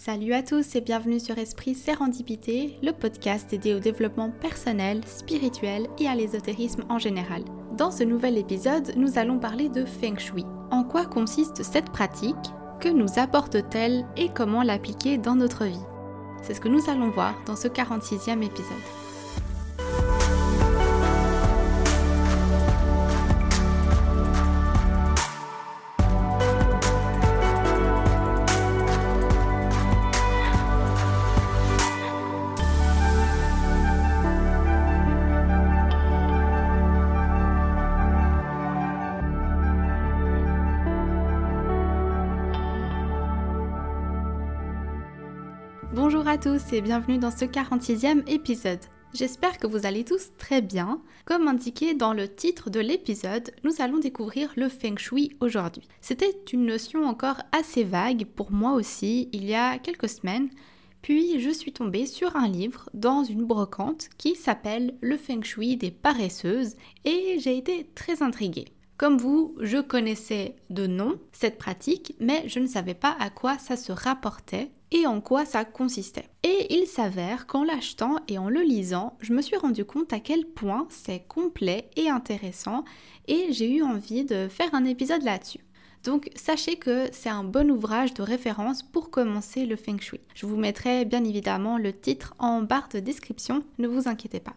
Salut à tous et bienvenue sur Esprit Sérendipité, le podcast dédié au développement personnel, spirituel et à l'ésotérisme en général. Dans ce nouvel épisode, nous allons parler de Feng Shui. En quoi consiste cette pratique? Que nous apporte-t-elle? Et comment l'appliquer dans notre vie? C'est ce que nous allons voir dans ce 46e épisode. Bonjour à tous et bienvenue dans ce 46e épisode. J'espère que vous allez tous très bien. Comme indiqué dans le titre de l'épisode, nous allons découvrir le feng shui aujourd'hui. C'était une notion encore assez vague pour moi aussi il y a quelques semaines, puis je suis tombée sur un livre dans une brocante qui s'appelle Le feng shui des paresseuses et j'ai été très intriguée. Comme vous, je connaissais de nom cette pratique, mais je ne savais pas à quoi ça se rapportait et en quoi ça consistait. Et il s'avère qu'en l'achetant et en le lisant, je me suis rendu compte à quel point c'est complet et intéressant et j'ai eu envie de faire un épisode là-dessus. Donc sachez que c'est un bon ouvrage de référence pour commencer le feng shui. Je vous mettrai bien évidemment le titre en barre de description, ne vous inquiétez pas.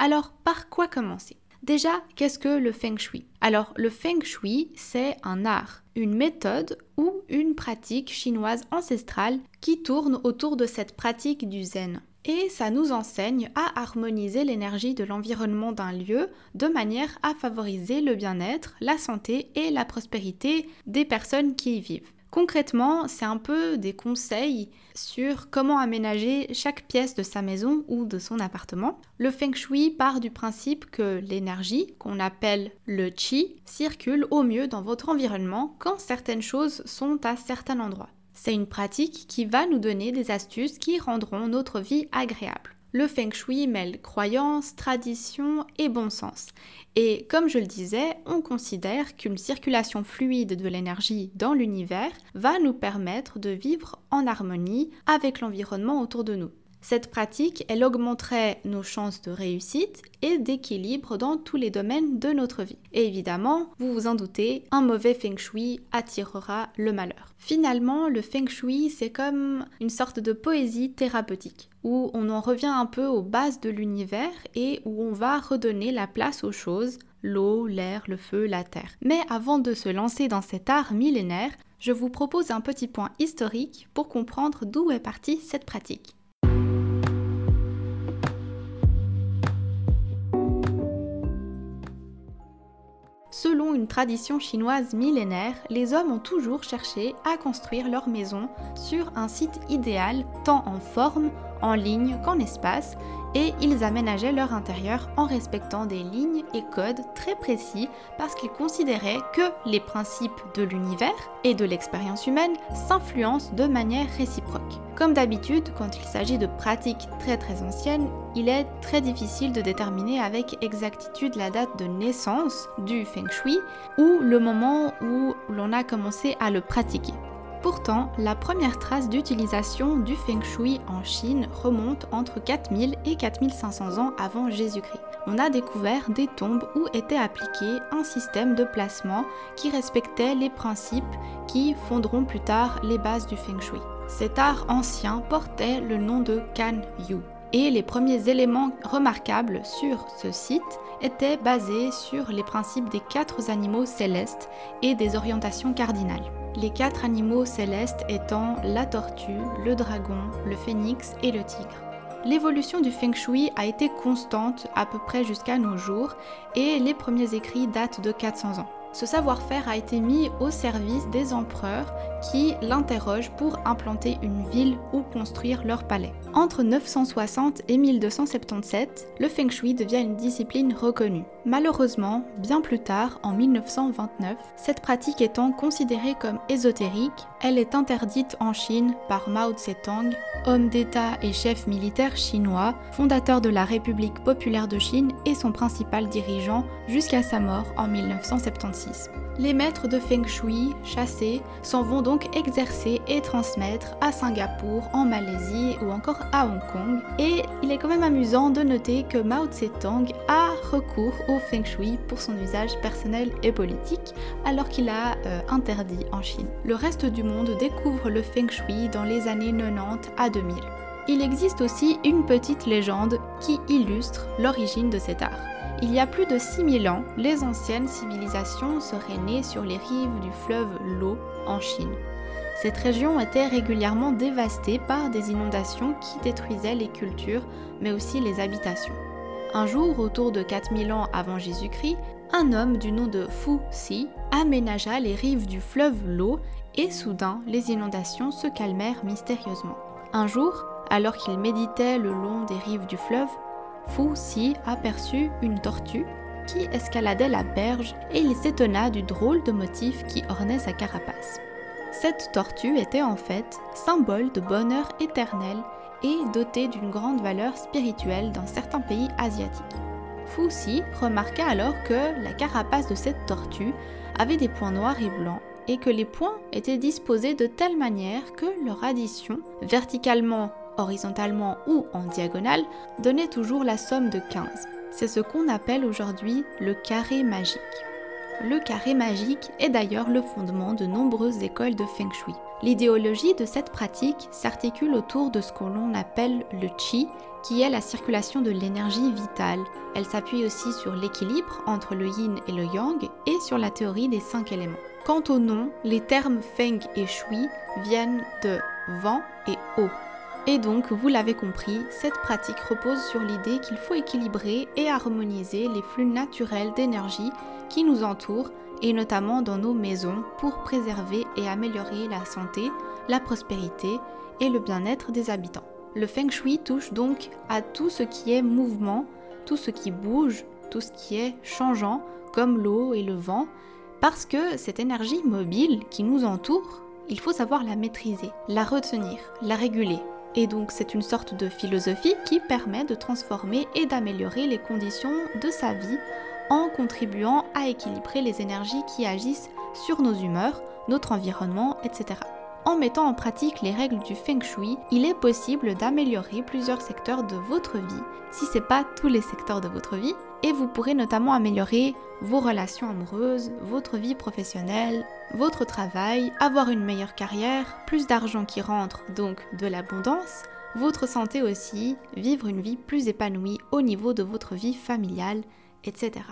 Alors par quoi commencer? Déjà, qu'est-ce que le feng shui? Alors, le feng shui, c'est un art, une méthode ou une pratique chinoise ancestrale qui tourne autour de cette pratique du zen. Et ça nous enseigne à harmoniser l'énergie de l'environnement d'un lieu de manière à favoriser le bien-être, la santé et la prospérité des personnes qui y vivent. Concrètement, c'est un peu des conseils sur comment aménager chaque pièce de sa maison ou de son appartement. Le feng shui part du principe que l'énergie, qu'on appelle le qi, circule au mieux dans votre environnement quand certaines choses sont à certains endroits. C'est une pratique qui va nous donner des astuces qui rendront notre vie agréable. Le feng shui mêle croyance, tradition et bon sens. Et comme je le disais, on considère qu'une circulation fluide de l'énergie dans l'univers va nous permettre de vivre en harmonie avec l'environnement autour de nous. Cette pratique, elle augmenterait nos chances de réussite et d'équilibre dans tous les domaines de notre vie. Et évidemment, vous vous en doutez, un mauvais feng shui attirera le malheur. Finalement, le feng shui, c'est comme une sorte de poésie thérapeutique, où on en revient un peu aux bases de l'univers et où on va redonner la place aux choses, l'eau, l'air, le feu, la terre. Mais avant de se lancer dans cet art millénaire, je vous propose un petit point historique pour comprendre d'où est partie cette pratique. Selon une tradition chinoise millénaire, les hommes ont toujours cherché à construire leur maison sur un site idéal tant en forme, en ligne qu'en espace, et ils aménageaient leur intérieur en respectant des lignes et codes très précis parce qu'ils considéraient que les principes de l'univers et de l'expérience humaine s'influencent de manière réciproque. Comme d'habitude, quand il s'agit de pratiques très très anciennes, il est très difficile de déterminer avec exactitude la date de naissance du feng shui ou le moment où l'on a commencé à le pratiquer. Pourtant, la première trace d'utilisation du feng shui en Chine remonte entre 4000 et 4500 ans avant Jésus-Christ. On a découvert des tombes où était appliqué un système de placement qui respectait les principes qui fonderont plus tard les bases du feng shui. Cet art ancien portait le nom de Kan Yu. Et les premiers éléments remarquables sur ce site étaient basés sur les principes des quatre animaux célestes et des orientations cardinales les quatre animaux célestes étant la tortue, le dragon, le phénix et le tigre. L'évolution du feng shui a été constante à peu près jusqu'à nos jours et les premiers écrits datent de 400 ans. Ce savoir-faire a été mis au service des empereurs qui l'interrogent pour implanter une ville ou construire leur palais. Entre 960 et 1277, le feng shui devient une discipline reconnue. Malheureusement, bien plus tard, en 1929, cette pratique étant considérée comme ésotérique, elle est interdite en Chine par Mao Tse-tung, homme d'État et chef militaire chinois, fondateur de la République populaire de Chine et son principal dirigeant jusqu'à sa mort en 1976. Les maîtres de Feng Shui, chassés, s'en vont donc exercer et transmettre à Singapour, en Malaisie ou encore à Hong Kong. Et il est quand même amusant de noter que Mao Tse-tung a recours au feng shui pour son usage personnel et politique, alors qu'il a euh, interdit en Chine. Découvre le feng shui dans les années 90 à 2000. Il existe aussi une petite légende qui illustre l'origine de cet art. Il y a plus de 6000 ans, les anciennes civilisations seraient nées sur les rives du fleuve Lo en Chine. Cette région était régulièrement dévastée par des inondations qui détruisaient les cultures, mais aussi les habitations. Un jour, autour de 4000 ans avant Jésus-Christ, un homme du nom de Fu Si aménagea les rives du fleuve Lo et soudain les inondations se calmèrent mystérieusement. Un jour, alors qu'il méditait le long des rives du fleuve, Fu Si aperçut une tortue qui escaladait la berge et il s'étonna du drôle de motif qui ornait sa carapace. Cette tortue était en fait symbole de bonheur éternel et dotée d'une grande valeur spirituelle dans certains pays asiatiques. Fu Si remarqua alors que la carapace de cette tortue avait des points noirs et blancs et que les points étaient disposés de telle manière que leur addition, verticalement horizontalement ou en diagonale, donnait toujours la somme de 15. C'est ce qu'on appelle aujourd'hui le carré magique. Le carré magique est d'ailleurs le fondement de nombreuses écoles de feng shui. L'idéologie de cette pratique s'articule autour de ce que l'on appelle le qi, qui est la circulation de l'énergie vitale. Elle s'appuie aussi sur l'équilibre entre le yin et le yang et sur la théorie des cinq éléments. Quant au nom, les termes feng et shui viennent de vent et eau. Et donc, vous l'avez compris, cette pratique repose sur l'idée qu'il faut équilibrer et harmoniser les flux naturels d'énergie qui nous entourent, et notamment dans nos maisons, pour préserver et améliorer la santé, la prospérité et le bien-être des habitants. Le feng shui touche donc à tout ce qui est mouvement, tout ce qui bouge, tout ce qui est changeant, comme l'eau et le vent, parce que cette énergie mobile qui nous entoure, il faut savoir la maîtriser, la retenir, la réguler, et donc c'est une sorte de philosophie qui permet de transformer et d'améliorer les conditions de sa vie en contribuant à équilibrer les énergies qui agissent sur nos humeurs, notre environnement, etc. En mettant en pratique les règles du feng shui, il est possible d'améliorer plusieurs secteurs de votre vie, si ce n'est pas tous les secteurs de votre vie, et vous pourrez notamment améliorer vos relations amoureuses, votre vie professionnelle, votre travail, avoir une meilleure carrière, plus d'argent qui rentre, donc de l'abondance, votre santé aussi, vivre une vie plus épanouie au niveau de votre vie familiale, etc.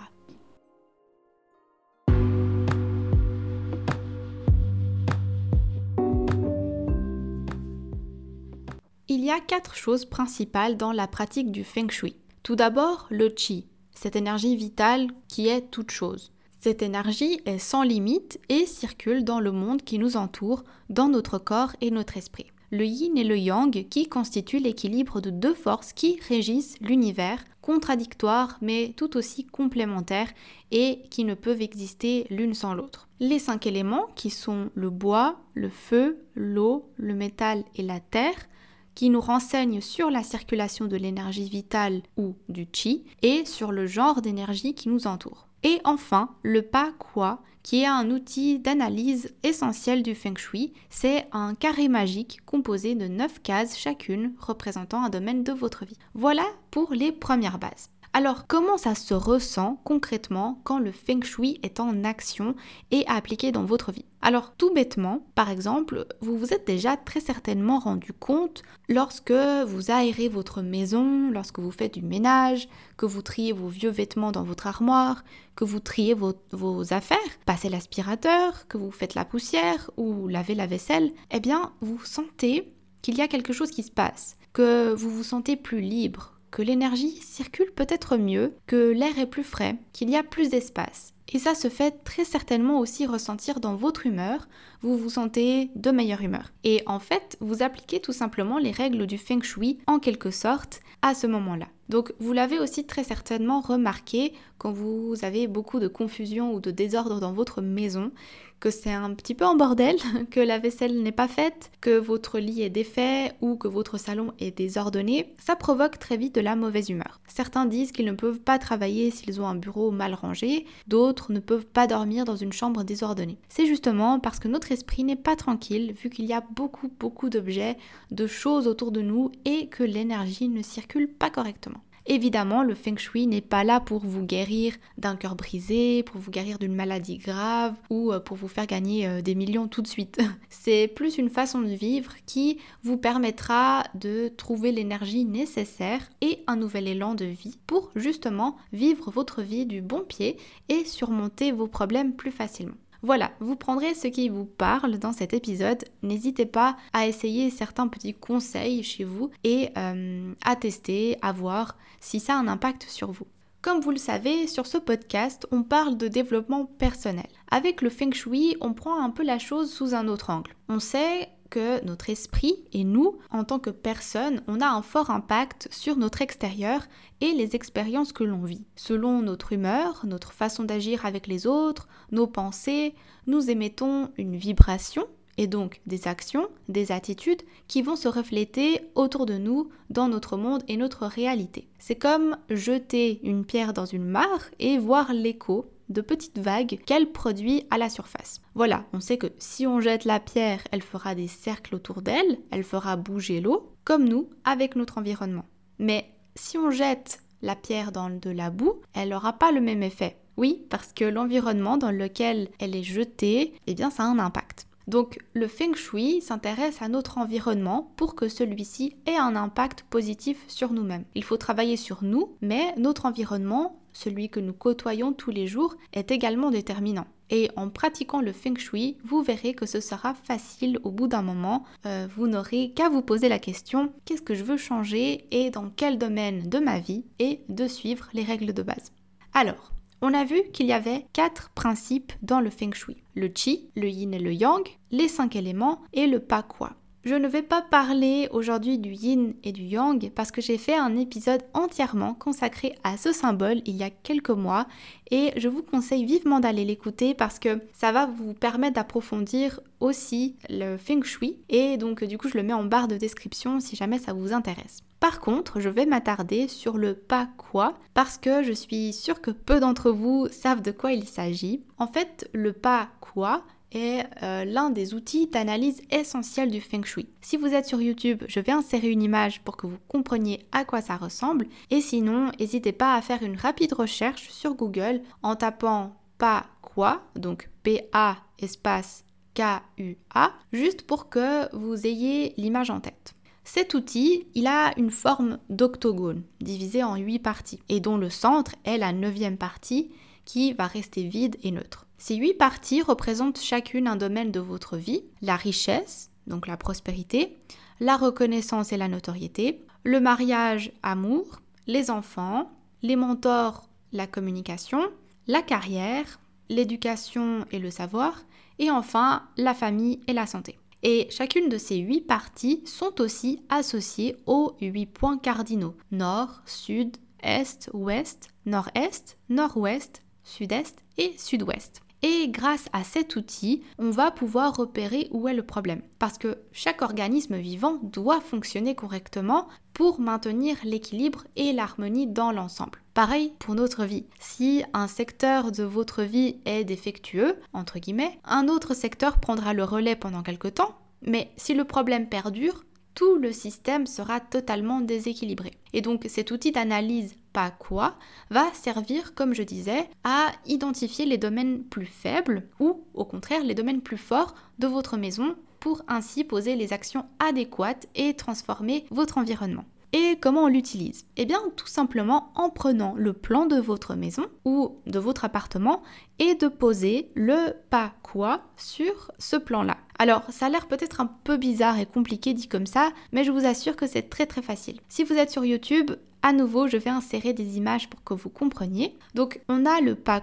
Il y a quatre choses principales dans la pratique du feng shui. Tout d'abord, le qi, cette énergie vitale qui est toute chose. Cette énergie est sans limite et circule dans le monde qui nous entoure, dans notre corps et notre esprit. Le yin et le yang qui constituent l'équilibre de deux forces qui régissent l'univers, contradictoires mais tout aussi complémentaires et qui ne peuvent exister l'une sans l'autre. Les cinq éléments qui sont le bois, le feu, l'eau, le métal et la terre qui nous renseigne sur la circulation de l'énergie vitale ou du chi et sur le genre d'énergie qui nous entoure. Et enfin, le pa quoi, qui est un outil d'analyse essentiel du feng shui, c'est un carré magique composé de 9 cases chacune représentant un domaine de votre vie. Voilà pour les premières bases. Alors, comment ça se ressent concrètement quand le feng shui est en action et appliqué dans votre vie? Alors, tout bêtement, par exemple, vous vous êtes déjà très certainement rendu compte lorsque vous aérez votre maison, lorsque vous faites du ménage, que vous triez vos vieux vêtements dans votre armoire, que vous triez vos, vos affaires, passez l'aspirateur, que vous faites la poussière ou lavez la vaisselle, eh bien, vous sentez qu'il y a quelque chose qui se passe, que vous vous sentez plus libre, l'énergie circule peut-être mieux, que l'air est plus frais, qu'il y a plus d'espace. Et ça se fait très certainement aussi ressentir dans votre humeur, vous vous sentez de meilleure humeur. Et en fait, vous appliquez tout simplement les règles du feng shui en quelque sorte à ce moment-là. Donc vous l'avez aussi très certainement remarqué quand vous avez beaucoup de confusion ou de désordre dans votre maison, que c'est un petit peu en bordel, que la vaisselle n'est pas faite, que votre lit est défait ou que votre salon est désordonné, ça provoque très vite de la mauvaise humeur. Certains disent qu'ils ne peuvent pas travailler s'ils ont un bureau mal rangé, d'autres ne peuvent pas dormir dans une chambre désordonnée. C'est justement parce que notre esprit n'est pas tranquille vu qu'il y a beaucoup beaucoup d'objets, de choses autour de nous et que l'énergie ne circule pas correctement. Évidemment, le feng shui n'est pas là pour vous guérir d'un cœur brisé, pour vous guérir d'une maladie grave ou euh, pour vous faire gagner euh, des millions tout de suite. C'est plus une façon de vivre qui vous permettra de trouver l'énergie nécessaire et un nouvel élan de vie pour justement vivre votre vie du bon pied et surmonter vos problèmes plus facilement. Voilà, vous prendrez ce qui vous parle dans cet épisode. N'hésitez pas à essayer certains petits conseils chez vous et euh, à tester, à voir si ça a un impact sur vous. Comme vous le savez, sur ce podcast, on parle de développement personnel. Avec le feng shui, on prend un peu la chose sous un autre angle. On sait que notre esprit et nous, en tant que personne, on a un fort impact sur notre extérieur et les expériences que l'on vit. Selon notre humeur, notre façon d'agir avec les autres, nos pensées, nous émettons une vibration et donc des actions, des attitudes qui vont se refléter autour de nous dans notre monde et notre réalité. C'est comme jeter une pierre dans une mare et voir l'écho de petites vagues qu'elle produit à la surface. Voilà, on sait que si on jette la pierre, elle fera des cercles autour d'elle, elle fera bouger l'eau, comme nous avec notre environnement. Mais si on jette la pierre dans de la boue, elle n'aura pas le même effet. Oui, parce que l'environnement dans lequel elle est jetée, eh bien ça a un impact. Donc le feng shui s'intéresse à notre environnement pour que celui-ci ait un impact positif sur nous-mêmes. Il faut travailler sur nous, mais notre environnement, celui que nous côtoyons tous les jours, est également déterminant. Et en pratiquant le feng shui, vous verrez que ce sera facile au bout d'un moment. Euh, vous n'aurez qu'à vous poser la question qu'est-ce que je veux changer et dans quel domaine de ma vie et de suivre les règles de base. Alors, on a vu qu'il y avait quatre principes dans le feng shui. Le qi, le yin et le yang, les cinq éléments et le pa quoi. Je ne vais pas parler aujourd'hui du yin et du yang parce que j'ai fait un épisode entièrement consacré à ce symbole il y a quelques mois et je vous conseille vivement d'aller l'écouter parce que ça va vous permettre d'approfondir aussi le feng shui et donc du coup je le mets en barre de description si jamais ça vous intéresse. Par contre, je vais m'attarder sur le pas quoi parce que je suis sûre que peu d'entre vous savent de quoi il s'agit. En fait, le pas quoi est euh, l'un des outils d'analyse essentiels du feng shui. Si vous êtes sur YouTube, je vais insérer une image pour que vous compreniez à quoi ça ressemble. Et sinon, n'hésitez pas à faire une rapide recherche sur Google en tapant pas quoi, donc P-A espace K-U-A, juste pour que vous ayez l'image en tête. Cet outil, il a une forme d'octogone, divisé en 8 parties, et dont le centre est la neuvième partie qui va rester vide et neutre. Ces 8 parties représentent chacune un domaine de votre vie, la richesse, donc la prospérité, la reconnaissance et la notoriété, le mariage, amour, les enfants, les mentors, la communication, la carrière, l'éducation et le savoir, et enfin la famille et la santé. Et chacune de ces huit parties sont aussi associées aux huit points cardinaux nord, sud, est, ouest, nord-est, nord-ouest, sud-est et sud-ouest. Et grâce à cet outil, on va pouvoir repérer où est le problème. Parce que chaque organisme vivant doit fonctionner correctement pour maintenir l'équilibre et l'harmonie dans l'ensemble. Pareil pour notre vie. Si un secteur de votre vie est défectueux, entre guillemets, un autre secteur prendra le relais pendant quelque temps, mais si le problème perdure, tout le système sera totalement déséquilibré. Et donc cet outil d'analyse pas quoi va servir, comme je disais, à identifier les domaines plus faibles ou au contraire les domaines plus forts de votre maison pour ainsi poser les actions adéquates et transformer votre environnement. Et comment on l'utilise? Eh bien tout simplement en prenant le plan de votre maison ou de votre appartement et de poser le pas quoi sur ce plan-là. Alors ça a l'air peut-être un peu bizarre et compliqué dit comme ça, mais je vous assure que c'est très très facile. Si vous êtes sur YouTube, à nouveau je vais insérer des images pour que vous compreniez. Donc on a le pas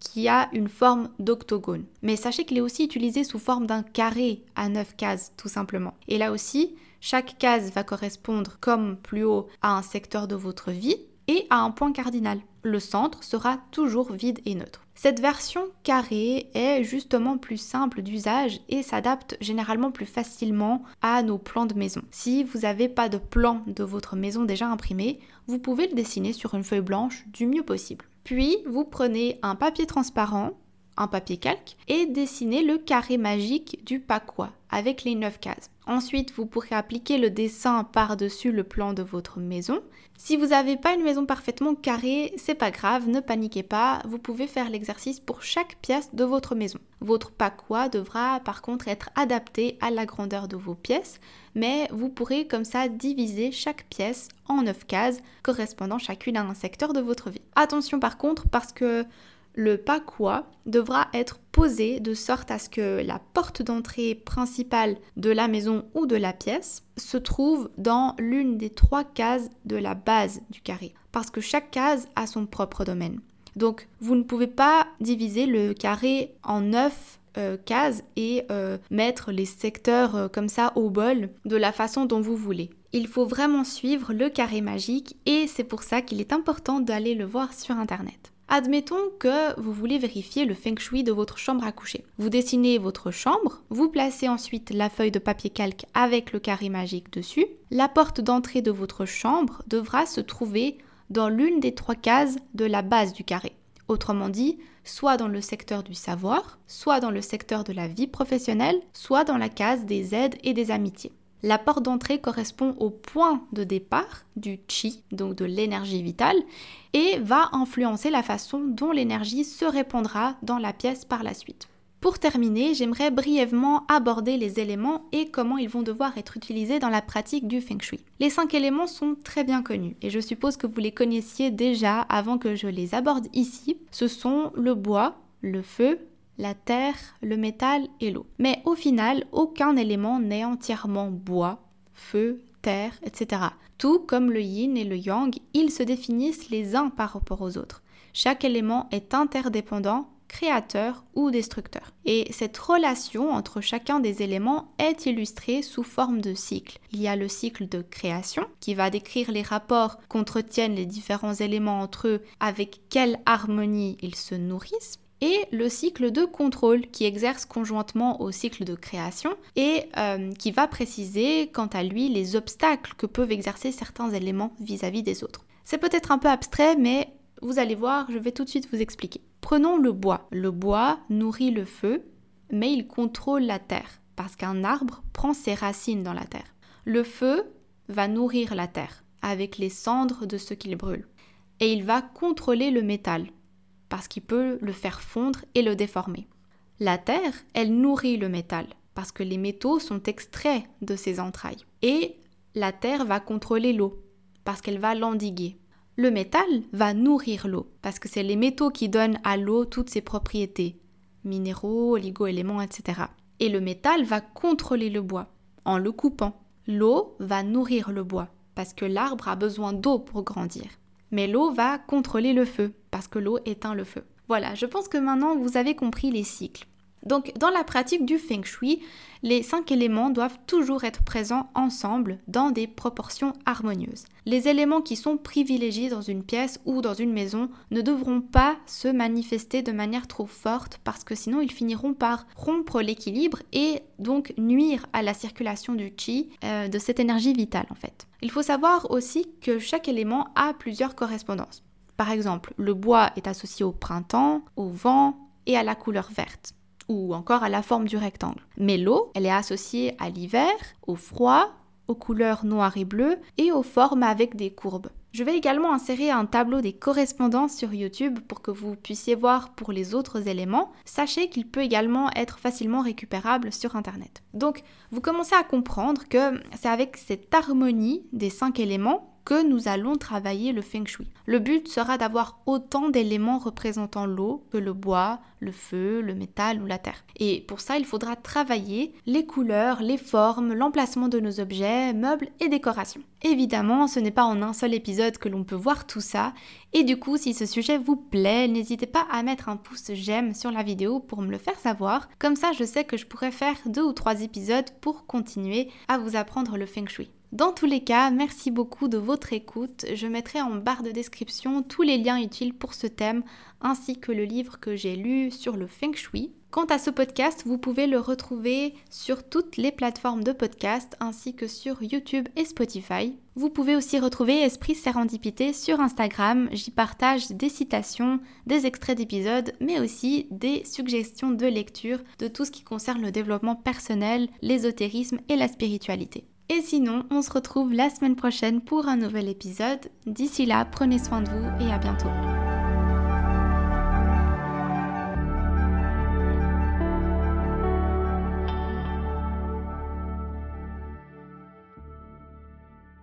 qui a une forme d'octogone. Mais sachez qu'il est aussi utilisé sous forme d'un carré à 9 cases, tout simplement. Et là aussi, chaque case va correspondre, comme plus haut, à un secteur de votre vie et à un point cardinal. Le centre sera toujours vide et neutre. Cette version carrée est justement plus simple d'usage et s'adapte généralement plus facilement à nos plans de maison. Si vous n'avez pas de plan de votre maison déjà imprimé, vous pouvez le dessiner sur une feuille blanche du mieux possible. Puis vous prenez un papier transparent, papier calque et dessinez le carré magique du paquois avec les 9 cases. Ensuite, vous pourrez appliquer le dessin par-dessus le plan de votre maison. Si vous n'avez pas une maison parfaitement carrée, c'est pas grave, ne paniquez pas, vous pouvez faire l'exercice pour chaque pièce de votre maison. Votre paquois devra par contre être adapté à la grandeur de vos pièces, mais vous pourrez comme ça diviser chaque pièce en 9 cases correspondant chacune à un secteur de votre vie. Attention par contre parce que le paquois devra être posé de sorte à ce que la porte d'entrée principale de la maison ou de la pièce se trouve dans l'une des trois cases de la base du carré, parce que chaque case a son propre domaine. Donc vous ne pouvez pas diviser le carré en neuf euh, cases et euh, mettre les secteurs euh, comme ça au bol de la façon dont vous voulez. Il faut vraiment suivre le carré magique et c'est pour ça qu'il est important d'aller le voir sur internet. Admettons que vous voulez vérifier le feng shui de votre chambre à coucher. Vous dessinez votre chambre, vous placez ensuite la feuille de papier calque avec le carré magique dessus. La porte d'entrée de votre chambre devra se trouver dans l'une des trois cases de la base du carré. Autrement dit, soit dans le secteur du savoir, soit dans le secteur de la vie professionnelle, soit dans la case des aides et des amitiés. La porte d'entrée correspond au point de départ du chi, donc de l'énergie vitale, et va influencer la façon dont l'énergie se répandra dans la pièce par la suite. Pour terminer, j'aimerais brièvement aborder les éléments et comment ils vont devoir être utilisés dans la pratique du feng shui. Les cinq éléments sont très bien connus et je suppose que vous les connaissiez déjà avant que je les aborde ici. Ce sont le bois, le feu, la terre, le métal et l'eau. Mais au final, aucun élément n'est entièrement bois, feu, terre, etc. Tout comme le yin et le yang, ils se définissent les uns par rapport aux autres. Chaque élément est interdépendant, créateur ou destructeur. Et cette relation entre chacun des éléments est illustrée sous forme de cycle. Il y a le cycle de création qui va décrire les rapports qu'entretiennent les différents éléments entre eux, avec quelle harmonie ils se nourrissent et le cycle de contrôle qui exerce conjointement au cycle de création et euh, qui va préciser quant à lui les obstacles que peuvent exercer certains éléments vis-à-vis des autres. C'est peut-être un peu abstrait, mais vous allez voir, je vais tout de suite vous expliquer. Prenons le bois. Le bois nourrit le feu, mais il contrôle la terre, parce qu'un arbre prend ses racines dans la terre. Le feu va nourrir la terre, avec les cendres de ce qu'il brûle. Et il va contrôler le métal, parce qu'il peut le faire fondre et le déformer. La terre, elle nourrit le métal, parce que les métaux sont extraits de ses entrailles. Et la terre va contrôler l'eau, parce qu'elle va l'endiguer. Le métal va nourrir l'eau, parce que c'est les métaux qui donnent à l'eau toutes ses propriétés, minéraux, oligo-éléments, etc. Et le métal va contrôler le bois, en le coupant. L'eau va nourrir le bois, parce que l'arbre a besoin d'eau pour grandir. Mais l'eau va contrôler le feu, parce que l'eau éteint le feu. Voilà, je pense que maintenant vous avez compris les cycles. Donc dans la pratique du feng shui, les cinq éléments doivent toujours être présents ensemble dans des proportions harmonieuses. Les éléments qui sont privilégiés dans une pièce ou dans une maison ne devront pas se manifester de manière trop forte parce que sinon ils finiront par rompre l'équilibre et donc nuire à la circulation du chi, euh, de cette énergie vitale en fait. Il faut savoir aussi que chaque élément a plusieurs correspondances. Par exemple, le bois est associé au printemps, au vent et à la couleur verte ou encore à la forme du rectangle. Mais l'eau, elle est associée à l'hiver, au froid, aux couleurs noires et bleues et aux formes avec des courbes. Je vais également insérer un tableau des correspondances sur YouTube pour que vous puissiez voir pour les autres éléments. Sachez qu'il peut également être facilement récupérable sur Internet. Donc, vous commencez à comprendre que c'est avec cette harmonie des cinq éléments que nous allons travailler le feng shui. Le but sera d'avoir autant d'éléments représentant l'eau que le bois, le feu, le métal ou la terre. Et pour ça, il faudra travailler les couleurs, les formes, l'emplacement de nos objets, meubles et décorations. Évidemment, ce n'est pas en un seul épisode que l'on peut voir tout ça, et du coup, si ce sujet vous plaît, n'hésitez pas à mettre un pouce j'aime sur la vidéo pour me le faire savoir, comme ça je sais que je pourrais faire deux ou trois épisodes pour continuer à vous apprendre le feng shui. Dans tous les cas, merci beaucoup de votre écoute. Je mettrai en barre de description tous les liens utiles pour ce thème, ainsi que le livre que j'ai lu sur le feng shui. Quant à ce podcast, vous pouvez le retrouver sur toutes les plateformes de podcast ainsi que sur YouTube et Spotify. Vous pouvez aussi retrouver Esprit Sérendipité sur Instagram. J'y partage des citations, des extraits d'épisodes, mais aussi des suggestions de lecture de tout ce qui concerne le développement personnel, l'ésotérisme et la spiritualité. Et sinon, on se retrouve la semaine prochaine pour un nouvel épisode. D'ici là, prenez soin de vous et à bientôt.